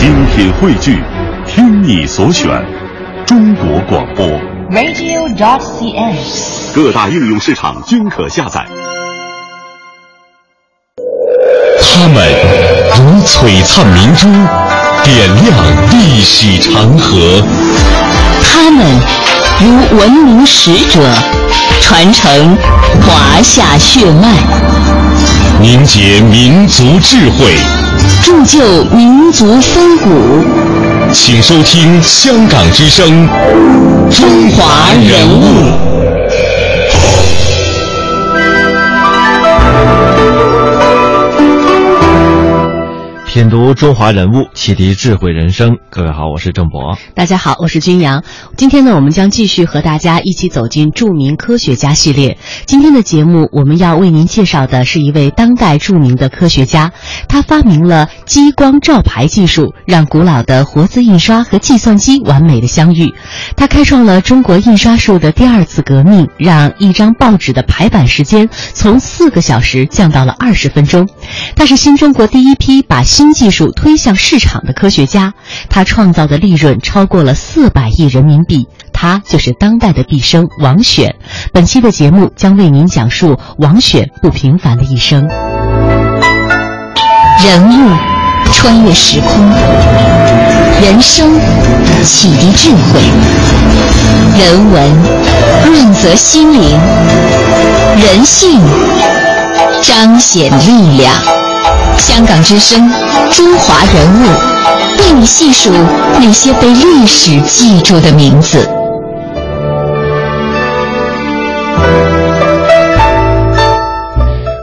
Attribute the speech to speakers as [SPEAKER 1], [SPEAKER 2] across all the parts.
[SPEAKER 1] 精品汇聚，听你所选，中国广播。
[SPEAKER 2] radio.dot.cn，。
[SPEAKER 1] 各大应用市场均可下载。
[SPEAKER 3] 他们如璀璨明珠，点亮历史长河；
[SPEAKER 4] 他们如文明使者，传承华夏血脉，
[SPEAKER 3] 凝结民族智慧，
[SPEAKER 4] 铸就民族风骨。
[SPEAKER 3] 请收听香港之声《中华人物》。
[SPEAKER 5] 品读中华人物，启迪智慧人生。各位好，我是郑博。
[SPEAKER 4] 大家好，我是君阳。今天呢，我们将继续和大家一起走进著名科学家系列。今天的节目，我们要为您介绍的是一位当代著名的科学家，他发明了激光照排技术，让古老的活字印刷和计算机完美的相遇。他开创了中国印刷术的第二次革命，让一张报纸的排版时间从四个小时降到了二十分钟。他是新中国第一批把新技术推向市场的科学家，他创造的利润超过了四百亿人民币。他就是当代的毕生王选。本期的节目将为您讲述王选不平凡的一生。人物穿越时空，人生启迪智慧，人文润泽心灵，人性彰显力量。香港之声，中华人物，为你细数那些被历史记住的名字。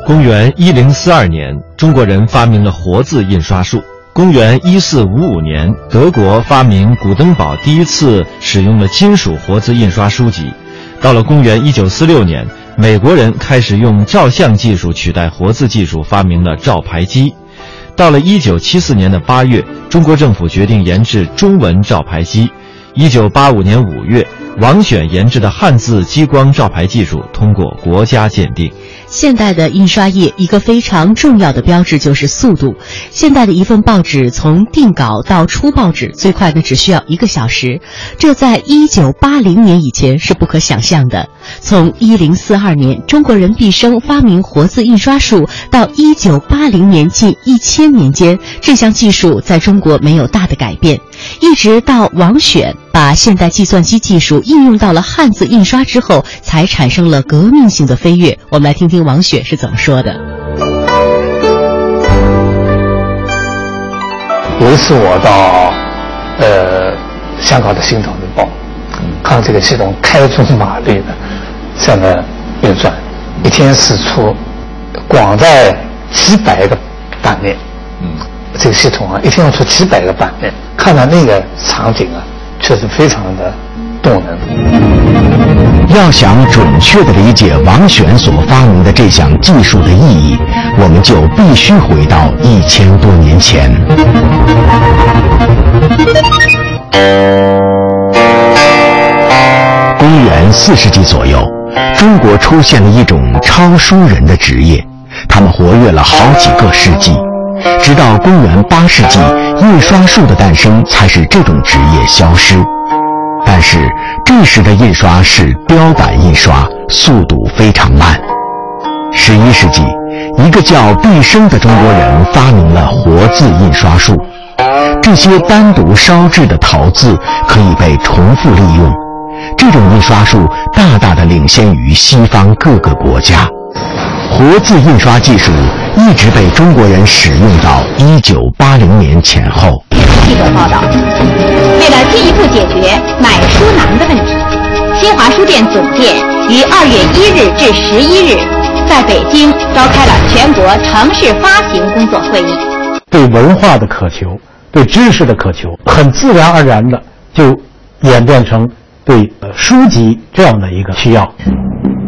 [SPEAKER 5] 公元一零四二年，中国人发明了活字印刷术。公元一四五五年，德国发明古登堡第一次使用了金属活字印刷书籍。到了公元一九四六年，美国人开始用照相技术取代活字技术，发明了照排机。到了一九七四年的八月，中国政府决定研制中文照排机。一九八五年五月，王选研制的汉字激光照排技术通过国家鉴定。
[SPEAKER 4] 现代的印刷业一个非常重要的标志就是速度。现代的一份报纸从定稿到出报纸，最快的只需要一个小时，这在一九八零年以前是不可想象的。从一零四二年中国人毕生发明活字印刷术到一九八零年近一千年间，这项技术在中国没有大的改变，一直到王选把现代计算机技术应用到了汉字印刷之后，才产生了革命性的飞跃。我们来听听王雪是怎么说的。
[SPEAKER 6] 有一次我到呃香港的《新岛日报》，看这个系统开足马力的在那运转，一天是出广在几百个版面，嗯，这个系统啊一天要出几百个版面，看到那个场景啊，确实非常的动人。
[SPEAKER 7] 要想准确地理解王选所发明的这项技术的意义，我们就必须回到一千多年前。公元四世纪左右，中国出现了一种抄书人的职业，他们活跃了好几个世纪，直到公元八世纪，印刷术的诞生才使这种职业消失。但是这时的印刷是雕版印刷，速度非常慢。十一世纪，一个叫毕生的中国人发明了活字印刷术。这些单独烧制的陶字可以被重复利用，这种印刷术大大的领先于西方各个国家。活字印刷技术一直被中国人使用到一九八零年前后。
[SPEAKER 8] 记者报道，为了进一步解决买书难的问题，新华书店总店于二月一日至十一日在北京召开了全国城市发行工作会议。
[SPEAKER 6] 对文化的渴求，对知识的渴求，很自然而然的就演变成对呃书籍这样的一个需要。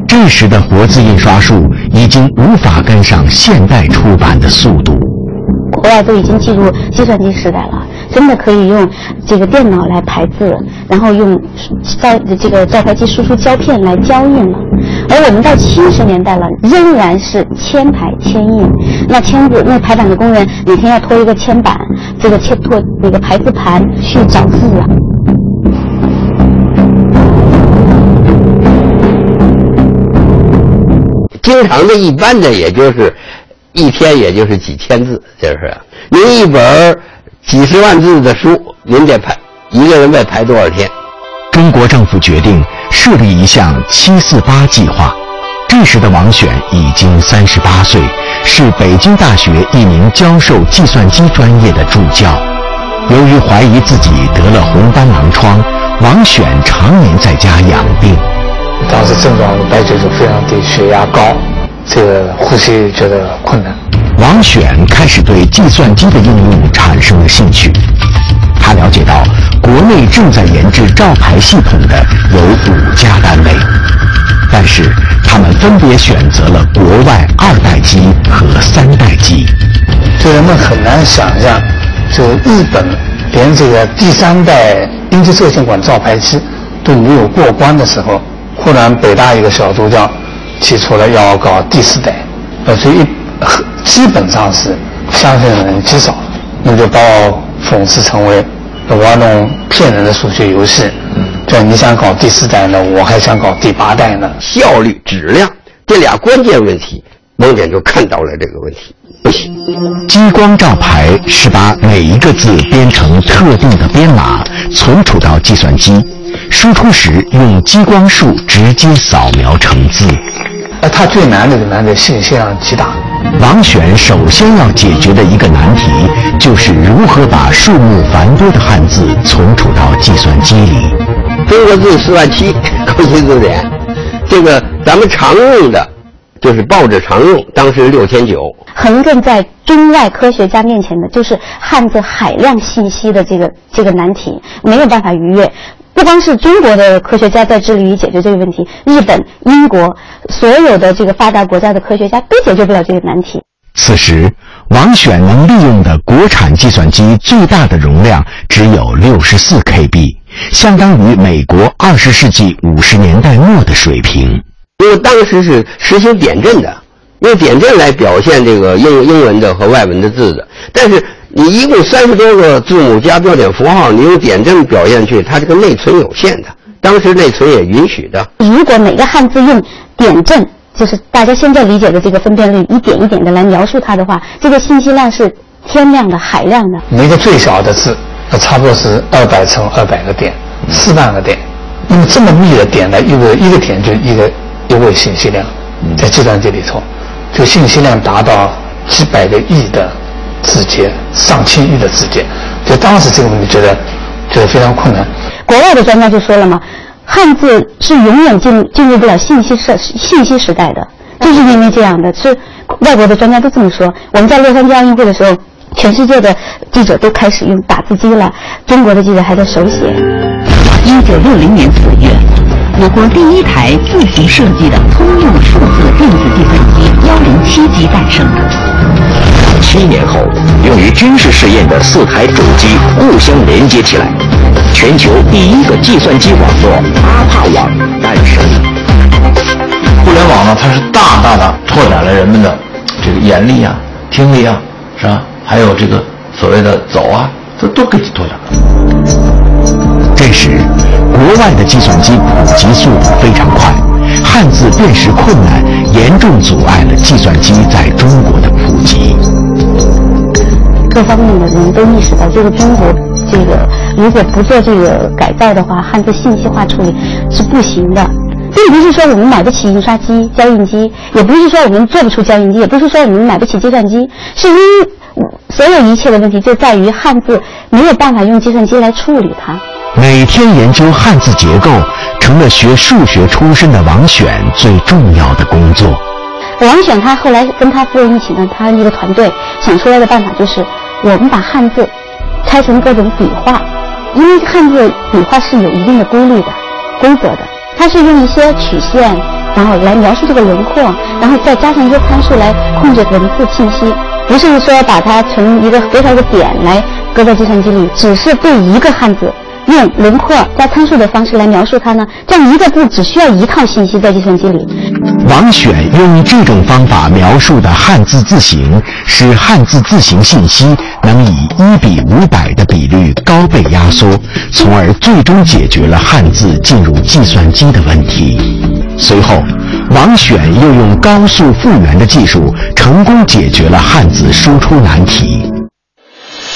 [SPEAKER 7] 这时的活字印刷术已经无法跟上现代出版的速度。
[SPEAKER 9] 国外都已经进入计算机时代了，真的可以用这个电脑来排字，然后用照这个照排机输出胶片来胶印了。而我们到七十年代了，仍然是铅排铅印。那签字，那排版的工人每天要拖一个铅板，这个铅拖那个排字盘去找字啊。
[SPEAKER 10] 经常的一般的，也就是一天，也就是几千字，就是您一本几十万字的书，您得排一个人得排多少天？
[SPEAKER 7] 中国政府决定设立一项“七四八”计划。这时的王选已经三十八岁，是北京大学一名教授计算机专业的助教。由于怀疑自己得了红斑狼疮，王选常年在家养病。
[SPEAKER 6] 当时症状白血球非常低，血压高，这个呼吸觉得困难。
[SPEAKER 7] 王选开始对计算机的应用产生了兴趣。他了解到，国内正在研制照排系统的有五家单位，但是他们分别选择了国外二代机和三代机。
[SPEAKER 6] 就人们很难想象，就日本连这个第三代阴极射线管照排机都没有过关的时候。忽然，北大一个小助教提出了要搞第四代，呃，所以基本上是相信的人极少，那就把我讽刺成为玩弄骗人的数学游戏。就你想搞第四代呢，我还想搞第八代呢。
[SPEAKER 10] 效率、质量这俩关键问题，蒙恬就看到了这个问题，不行。
[SPEAKER 7] 激光照排是把每一个字编成特定的编码，存储到计算机。输出时用激光束直接扫描成字。
[SPEAKER 6] 呃，它最难的就难在信息量极大。
[SPEAKER 7] 王选首先要解决的一个难题，就是如何把数目繁多的汉字存储到计算机里。
[SPEAKER 10] 中国字四万七，高新字典，这个咱们常用的，就是报纸常用，当时六千九。
[SPEAKER 9] 横亘在中外科学家面前的，就是汉字海量信息的这个这个难题，没有办法逾越。不光是中国的科学家在致力于解决这个问题，日本、英国所有的这个发达国家的科学家都解决不了这个难题。
[SPEAKER 7] 此时，王选能利用的国产计算机最大的容量只有六十四 KB，相当于美国二十世纪五十年代末的水平。
[SPEAKER 10] 因为当时是实行点阵的，用点阵来表现这个英英文的和外文的字的，但是。你一共三十多个字母加标点符号，你用点阵表现去，它这个内存有限的。当时内存也允许的。
[SPEAKER 9] 如果每个汉字用点阵，就是大家现在理解的这个分辨率，一点一点的来描述它的话，这个信息量是天量的、海量的。
[SPEAKER 6] 每个最小的字，那差不多是二百乘二百个点，四万个点。那么这么密的点呢，一个一个点就一个一位信息量，在计算机里头，这个信息量达到几百个亿的。字节上千亿的字节，就当时这个问题觉得觉得非常困难。
[SPEAKER 9] 国外的专家就说了嘛，汉字是永远进进入不了信息时信息时代的，就是因为这样的。是外国的专家都这么说。我们在洛杉矶奥运会的时候，全世界的记者都开始用打字机了，中国的记者还在手写。
[SPEAKER 2] 一九六零年四月，我国第一台自行设计的通用数字电子计算机幺零七机诞生了。
[SPEAKER 3] 七年后，用于军事试验的四台主机互相连接起来，全球第一个计算机网络阿帕网诞生。
[SPEAKER 11] 互联网呢，它是大大的拓展了人们的这个眼力啊、听力啊，是吧？还有这个所谓的走啊，这都给拓展了。
[SPEAKER 7] 这时，国外的计算机普及速度非常快，汉字辨识困难严重阻碍了计算机在中国的普及。
[SPEAKER 9] 各方面的人都意识到，这个中国，这个如果不做这个改造的话，汉字信息化处理是不行的。并不是说我们买不起印刷机、胶印机，也不是说我们做不出胶印机，也不是说我们买不起计算机，是因为所有一切的问题就在于汉字没有办法用计算机来处理它。
[SPEAKER 7] 每天研究汉字结构，成了学数学出身的王选最重要的工作。
[SPEAKER 9] 王选他后来跟他夫人一起呢，他一个团队想出来的办法就是，我们把汉字拆成各种笔画，因为汉字笔画是有一定的规律的、规则的，它是用一些曲线，然后来描述这个轮廓，然后再加上一些参数来控制文字信息，不是说把它从一个多少个点来搁在计算机里，只是对一个汉字。用轮廓加参数的方式来描述它呢？这样一个字只需要一套信息在计算机里。
[SPEAKER 7] 王选用这种方法描述的汉字字形，使汉字字形信息能以一比五百的比率高倍压缩，从而最终解决了汉字进入计算机的问题。随后，王选又用高速复原的技术，成功解决了汉字输出难题。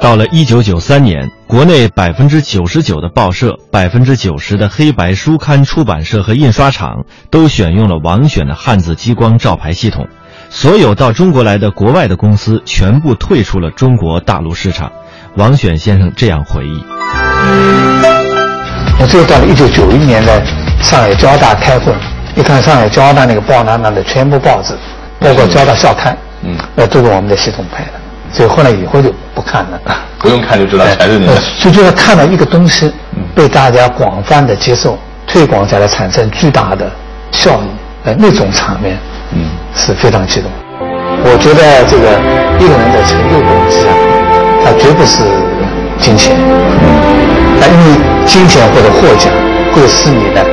[SPEAKER 5] 到了一九九三年，国内百分之九十九的报社、百分之九十的黑白书刊出版社和印刷厂都选用了王选的汉字激光照排系统。所有到中国来的国外的公司全部退出了中国大陆市场。王选先生这样回忆：
[SPEAKER 6] 我最后到了一九九一年，在上海交大开会，一看上海交大那个报栏上的全部报纸，包括交大校刊，嗯，那都是我们的系统排的。所以后来以后就不看了，
[SPEAKER 11] 不用看就知道全是你的。
[SPEAKER 6] 就就是看到一个东西被大家广泛的接受、推广下来，产生巨大的效益，呃，那种场面，嗯，是非常激动。我觉得这个一个人的成就动机啊，他绝不是金钱，那因为金钱或者获奖会使你的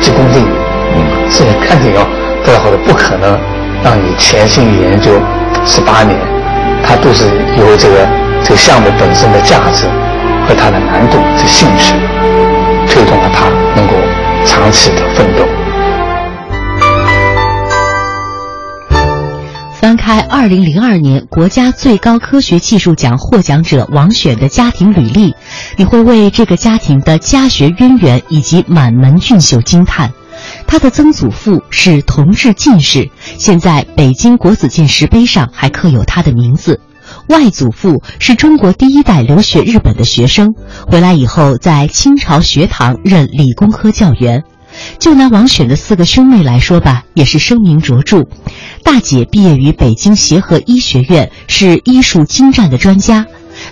[SPEAKER 6] 急功近利，嗯，是你看见要得好的，不可能让你潜心研究十八年。它都是由这个这个项目本身的价值和它的难度、这兴趣，推动了他能够长期的奋斗。
[SPEAKER 4] 翻开二零零二年国家最高科学技术奖获奖者王选的家庭履历，你会为这个家庭的家学渊源以及满门俊秀惊叹。他的曾祖父是同治进士，现在北京国子监石碑上还刻有他的名字。外祖父是中国第一代留学日本的学生，回来以后在清朝学堂任理工科教员。就拿王选的四个兄妹来说吧，也是声名卓著。大姐毕业于北京协和医学院，是医术精湛的专家。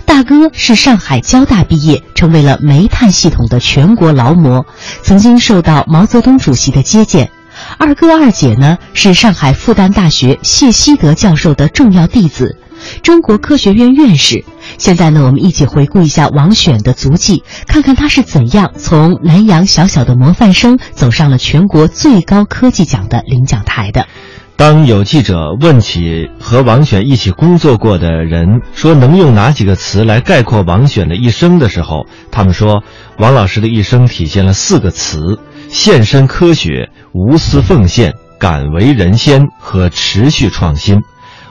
[SPEAKER 4] 大哥是上海交大毕业，成为了煤炭系统的全国劳模，曾经受到毛泽东主席的接见。二哥二姐呢是上海复旦大学谢希德教授的重要弟子，中国科学院院士。现在呢，我们一起回顾一下王选的足迹，看看他是怎样从南阳小小的模范生走上了全国最高科技奖的领奖台的。
[SPEAKER 5] 当有记者问起和王选一起工作过的人，说能用哪几个词来概括王选的一生的时候，他们说，王老师的一生体现了四个词：献身科学、无私奉献、敢为人先和持续创新。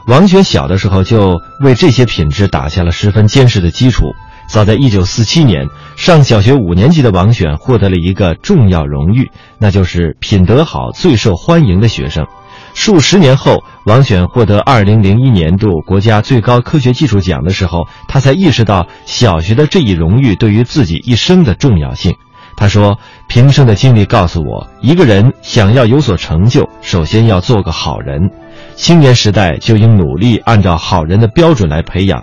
[SPEAKER 5] 王选小的时候就为这些品质打下了十分坚实的基础。早在1947年，上小学五年级的王选获得了一个重要荣誉，那就是品德好、最受欢迎的学生。数十年后，王选获得二零零一年度国家最高科学技术奖的时候，他才意识到小学的这一荣誉对于自己一生的重要性。他说：“平生的经历告诉我，一个人想要有所成就，首先要做个好人。青年时代就应努力按照好人的标准来培养。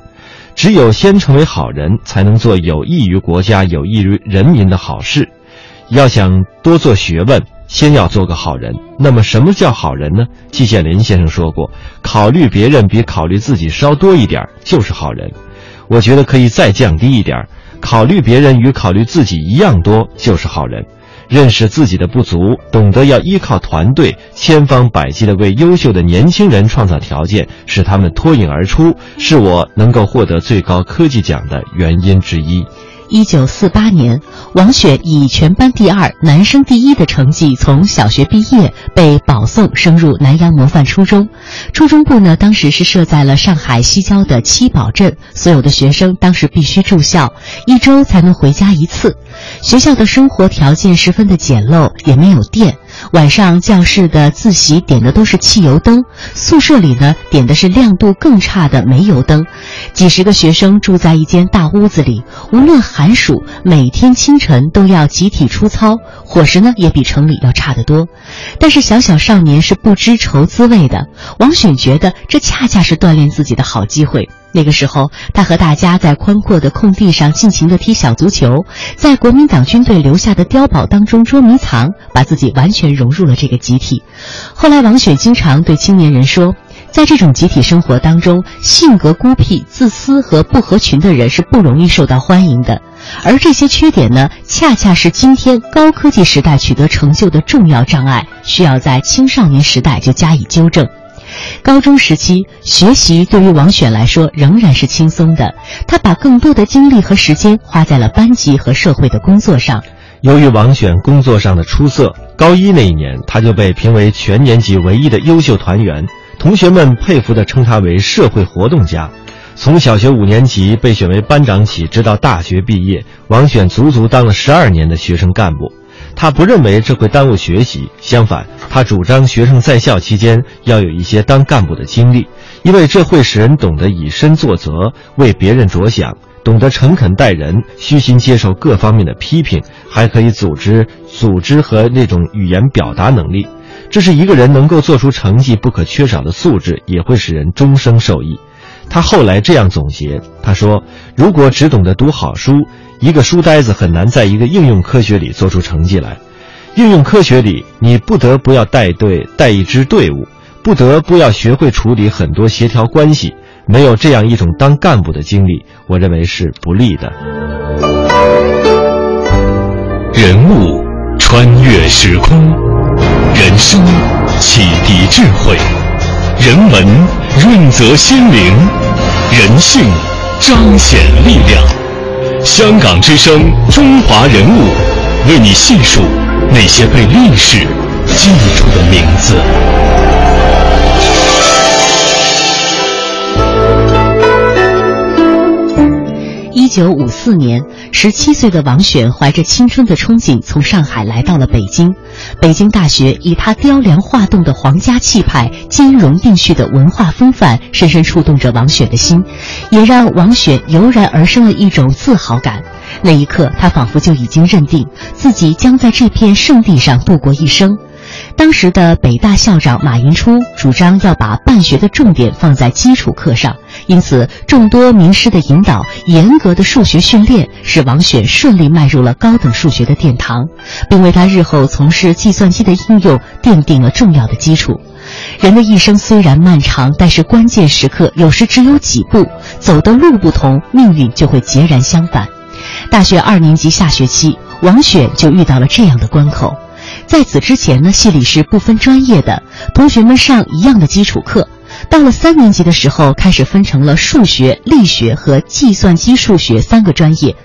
[SPEAKER 5] 只有先成为好人，才能做有益于国家、有益于人民的好事。要想多做学问。”先要做个好人。那么，什么叫好人呢？季羡林先生说过：“考虑别人比考虑自己稍多一点，就是好人。”我觉得可以再降低一点，考虑别人与考虑自己一样多，就是好人。认识自己的不足，懂得要依靠团队，千方百计地为优秀的年轻人创造条件，使他们脱颖而出，是我能够获得最高科技奖的原因之一。
[SPEAKER 4] 一九四八年，王雪以全班第二、男生第一的成绩从小学毕业，被保送升入南洋模范初中。初中部呢，当时是设在了上海西郊的七宝镇，所有的学生当时必须住校，一周才能回家一次。学校的生活条件十分的简陋，也没有电。晚上教室的自习点的都是汽油灯，宿舍里呢点的是亮度更差的煤油灯。几十个学生住在一间大屋子里，无论寒暑，每天清晨都要集体出操，伙食呢也比城里要差得多。但是小小少年是不知愁滋味的，王选觉得这恰恰是锻炼自己的好机会。那个时候，他和大家在宽阔的空地上尽情地踢小足球，在国民党军队留下的碉堡当中捉迷藏，把自己完全融入了这个集体。后来，王选经常对青年人说，在这种集体生活当中，性格孤僻、自私和不合群的人是不容易受到欢迎的，而这些缺点呢，恰恰是今天高科技时代取得成就的重要障碍，需要在青少年时代就加以纠正。高中时期，学习对于王选来说仍然是轻松的。他把更多的精力和时间花在了班级和社会的工作上。
[SPEAKER 5] 由于王选工作上的出色，高一那一年他就被评为全年级唯一的优秀团员，同学们佩服地称他为社会活动家。从小学五年级被选为班长起，直到大学毕业，王选足足当了十二年的学生干部。他不认为这会耽误学习，相反，他主张学生在校期间要有一些当干部的经历，因为这会使人懂得以身作则，为别人着想，懂得诚恳待人，虚心接受各方面的批评，还可以组织组织和那种语言表达能力。这是一个人能够做出成绩不可缺少的素质，也会使人终生受益。他后来这样总结：他说，如果只懂得读好书。一个书呆子很难在一个应用科学里做出成绩来。应用科学里，你不得不要带队带一支队伍，不得不要学会处理很多协调关系。没有这样一种当干部的经历，我认为是不利的。
[SPEAKER 1] 人物穿越时空，人生启迪智慧，人文润泽心灵，人性彰显力量。香港之声，中华人物，为你细数那些被历史记住的名字。
[SPEAKER 4] 一九五四年，十七岁的王选怀着青春的憧憬，从上海来到了北京。北京大学以它雕梁画栋的皇家气派、兼容并蓄的文化风范，深深触动着王雪的心，也让王雪油然而生了一种自豪感。那一刻，他仿佛就已经认定自己将在这片圣地上度过一生。当时的北大校长马寅初主张要把办学的重点放在基础课上，因此众多名师的引导、严格的数学训练，使王选顺利迈入了高等数学的殿堂，并为他日后从事计算机的应用奠定了重要的基础。人的一生虽然漫长，但是关键时刻有时只有几步，走的路不同，命运就会截然相反。大学二年级下学期，王选就遇到了这样的关口。在此之前呢，系里是不分专业的，同学们上一样的基础课。到了三年级的时候，开始分成了数学、力学和计算机数学三个专业。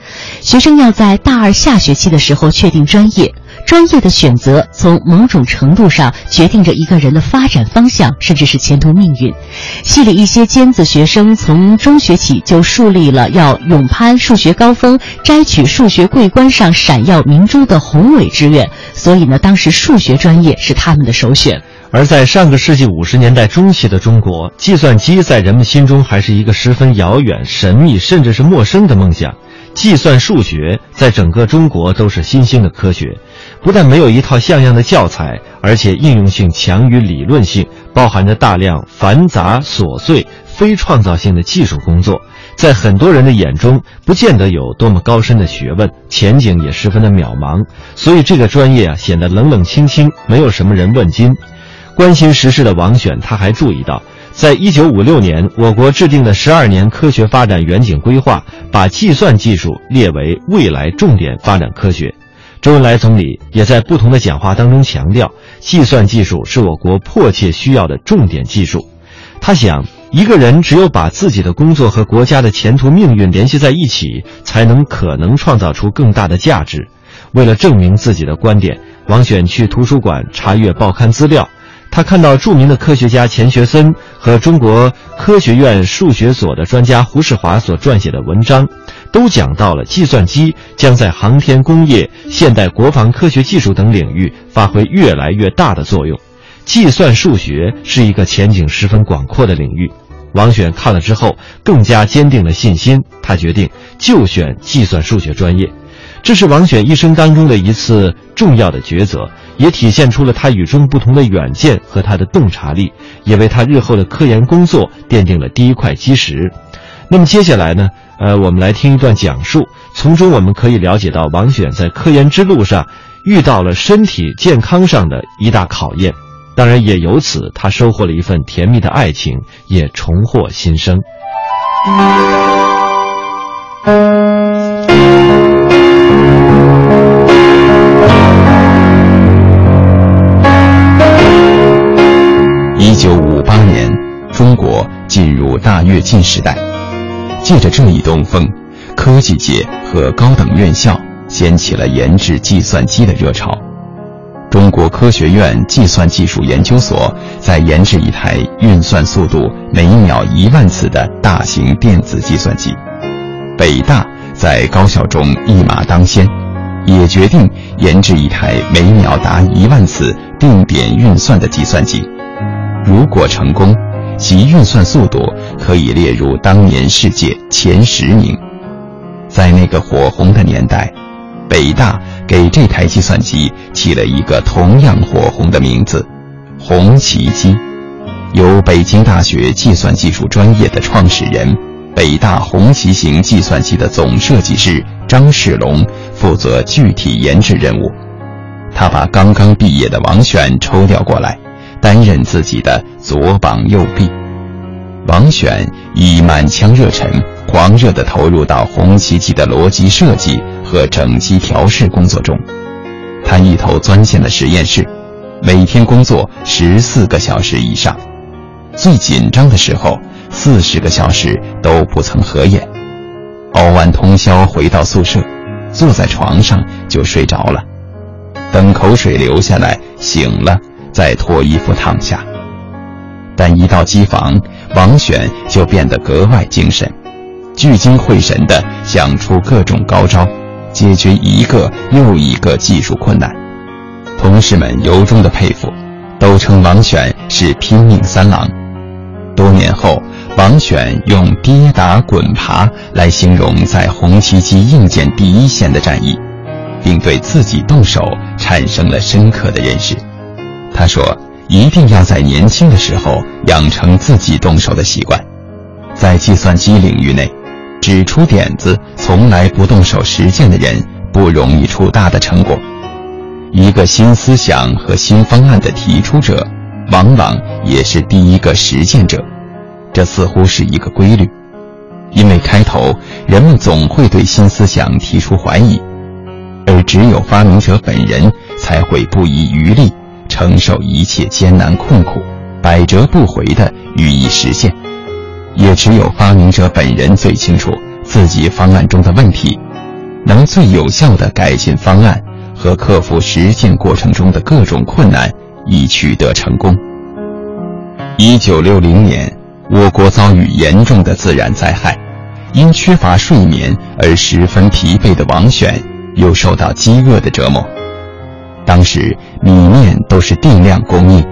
[SPEAKER 4] 学生要在大二下学期的时候确定专业。专业的选择从某种程度上决定着一个人的发展方向，甚至是前途命运。系里一些尖子学生从中学起就树立了要勇攀数学高峰、摘取数学桂冠上闪耀明珠的宏伟志愿，所以呢，当时数学专业是他们的首选。
[SPEAKER 5] 而在上个世纪五十年代中期的中国，计算机在人们心中还是一个十分遥远、神秘，甚至是陌生的梦想。计算数学在整个中国都是新兴的科学。不但没有一套像样的教材，而且应用性强于理论性，包含着大量繁杂琐碎、非创造性的技术工作，在很多人的眼中，不见得有多么高深的学问，前景也十分的渺茫。所以这个专业啊，显得冷冷清清，没有什么人问津。关心时事的王选，他还注意到，在一九五六年，我国制定的十二年科学发展远景规划，把计算技术列为未来重点发展科学。周恩来总理也在不同的讲话当中强调，计算技术是我国迫切需要的重点技术。他想，一个人只有把自己的工作和国家的前途命运联系在一起，才能可能创造出更大的价值。为了证明自己的观点，王选去图书馆查阅报刊资料。他看到著名的科学家钱学森和中国科学院数学所的专家胡世华所撰写的文章，都讲到了计算机将在航天工业、现代国防科学技术等领域发挥越来越大的作用。计算数学是一个前景十分广阔的领域。王选看了之后，更加坚定了信心。他决定就选计算数学专业，这是王选一生当中的一次重要的抉择，也体现出了他与众不同的远见和他的洞察力，也为他日后的科研工作奠定了第一块基石。那么接下来呢？呃，我们来听一段讲述，从中我们可以了解到王选在科研之路上遇到了身体健康上的一大考验。当然，也由此他收获了一份甜蜜的爱情，也重获新生。
[SPEAKER 12] 一九五八年，中国进入大跃进时代，借着这一东风，科技界和高等院校掀起了研制计算机的热潮。中国科学院计算技术研究所在研制一台运算速度每秒一万次的大型电子计算机，北大在高校中一马当先，也决定研制一台每秒达一万次定点运算的计算机。如果成功，其运算速度可以列入当年世界前十名。在那个火红的年代，北大。给这台计算机起了一个同样火红的名字——红旗机，由北京大学计算技术专业的创始人、北大红旗型计算机的总设计师张世龙负责具体研制任务。他把刚刚毕业的王选抽调过来，担任自己的左膀右臂。王选以满腔热忱，狂热地投入到红旗机的逻辑设计。和整机调试工作中，他一头钻进了实验室，每天工作十四个小时以上，最紧张的时候，四十个小时都不曾合眼。熬完通宵回到宿舍，坐在床上就睡着了，等口水流下来醒了，再脱衣服躺下。但一到机房，王选就变得格外精神，聚精会神地想出各种高招。解决一个又一个技术困难，同事们由衷的佩服，都称王选是拼命三郎。多年后，王选用跌打滚爬来形容在红旗机硬件第一线的战役，并对自己动手产生了深刻的认识。他说：“一定要在年轻的时候养成自己动手的习惯，在计算机领域内。”只出点子，从来不动手实践的人，不容易出大的成果。一个新思想和新方案的提出者，往往也是第一个实践者。这似乎是一个规律，因为开头人们总会对新思想提出怀疑，而只有发明者本人才会不遗余力，承受一切艰难困苦，百折不回地予以实现。也只有发明者本人最清楚自己方案中的问题，能最有效地改进方案和克服实践过程中的各种困难，以取得成功。一九六零年，我国遭遇严重的自然灾害，因缺乏睡眠而十分疲惫的王选又受到饥饿的折磨。当时米面都是定量供应，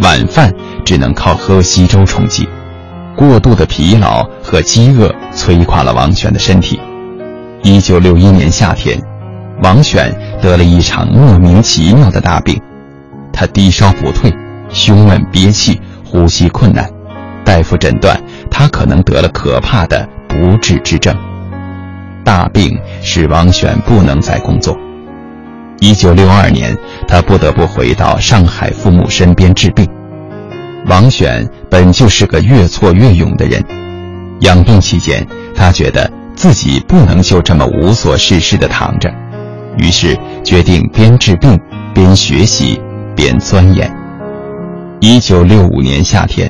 [SPEAKER 12] 晚饭只能靠喝稀粥充饥。过度的疲劳和饥饿摧垮了王选的身体。一九六一年夏天，王选得了一场莫名其妙的大病，他低烧不退，胸闷憋气，呼吸困难。大夫诊断他可能得了可怕的不治之症。大病使王选不能再工作。一九六二年，他不得不回到上海父母身边治病。王选本就是个越挫越勇的人，养病期间，他觉得自己不能就这么无所事事的躺着，于是决定边治病边学习边钻研。一九六五年夏天，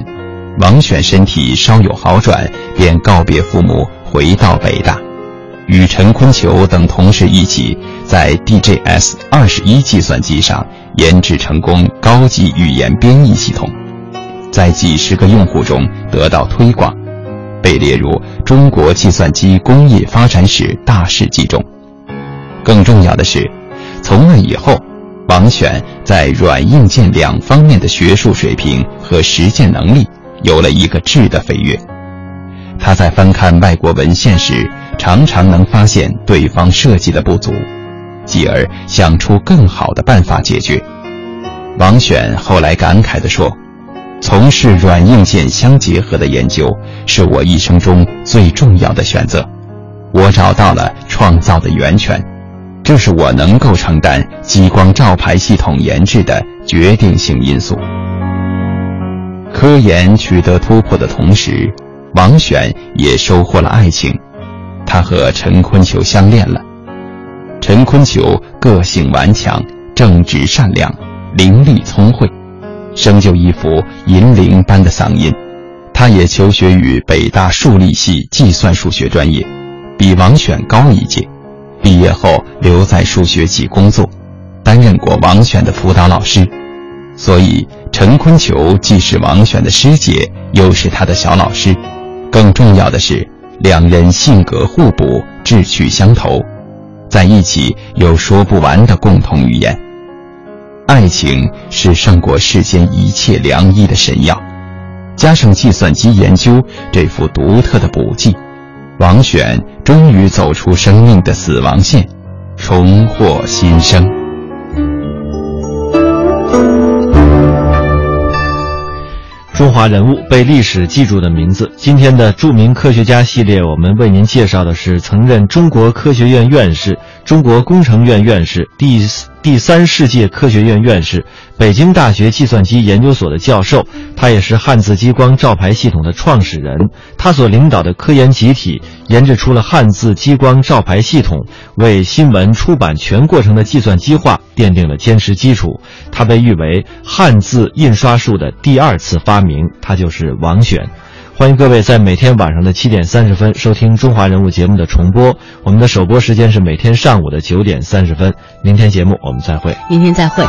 [SPEAKER 12] 王选身体稍有好转，便告别父母，回到北大，与陈坤球等同事一起在 DJS 二十一计算机上研制成功高级语言编译系统。在几十个用户中得到推广，被列入中国计算机工业发展史大事记中。更重要的是，从那以后，王选在软硬件两方面的学术水平和实践能力有了一个质的飞跃。他在翻看外国文献时，常常能发现对方设计的不足，继而想出更好的办法解决。王选后来感慨地说：“从事软硬件相结合的研究，是我一生中最重要的选择。我找到了创造的源泉，这是我能够承担激光照排系统研制的决定性因素。”科研取得突破的同时，王选也收获了爱情，他和陈坤球相恋了。陈坤球个性顽强，正直善良。伶俐聪慧，生就一副银铃般的嗓音。他也求学于北大数理系计算数学专业，比王选高一届。毕业后留在数学系工作，担任过王选的辅导老师。所以陈坤球既是王选的师姐，又是他的小老师。更重要的是，两人性格互补，志趣相投，在一起有说不完的共同语言。爱情是胜过世间一切良医的神药，加上计算机研究这副独特的补剂，王选终于走出生命的死亡线，重获新生。
[SPEAKER 5] 中华人物被历史记住的名字，今天的著名科学家系列，我们为您介绍的是曾任中国科学院院士、中国工程院院士、第。第三世界科学院院士，北京大学计算机研究所的教授，他也是汉字激光照排系统的创始人。他所领导的科研集体研制出了汉字激光照排系统，为新闻出版全过程的计算机化奠定了坚实基础。他被誉为汉字印刷术的第二次发明，他就是王选。欢迎各位在每天晚上的七点三十分收听中华人物节目的重播。我们的首播时间是每天上午的九点三十分。明天节目我们再会。
[SPEAKER 4] 明天再会。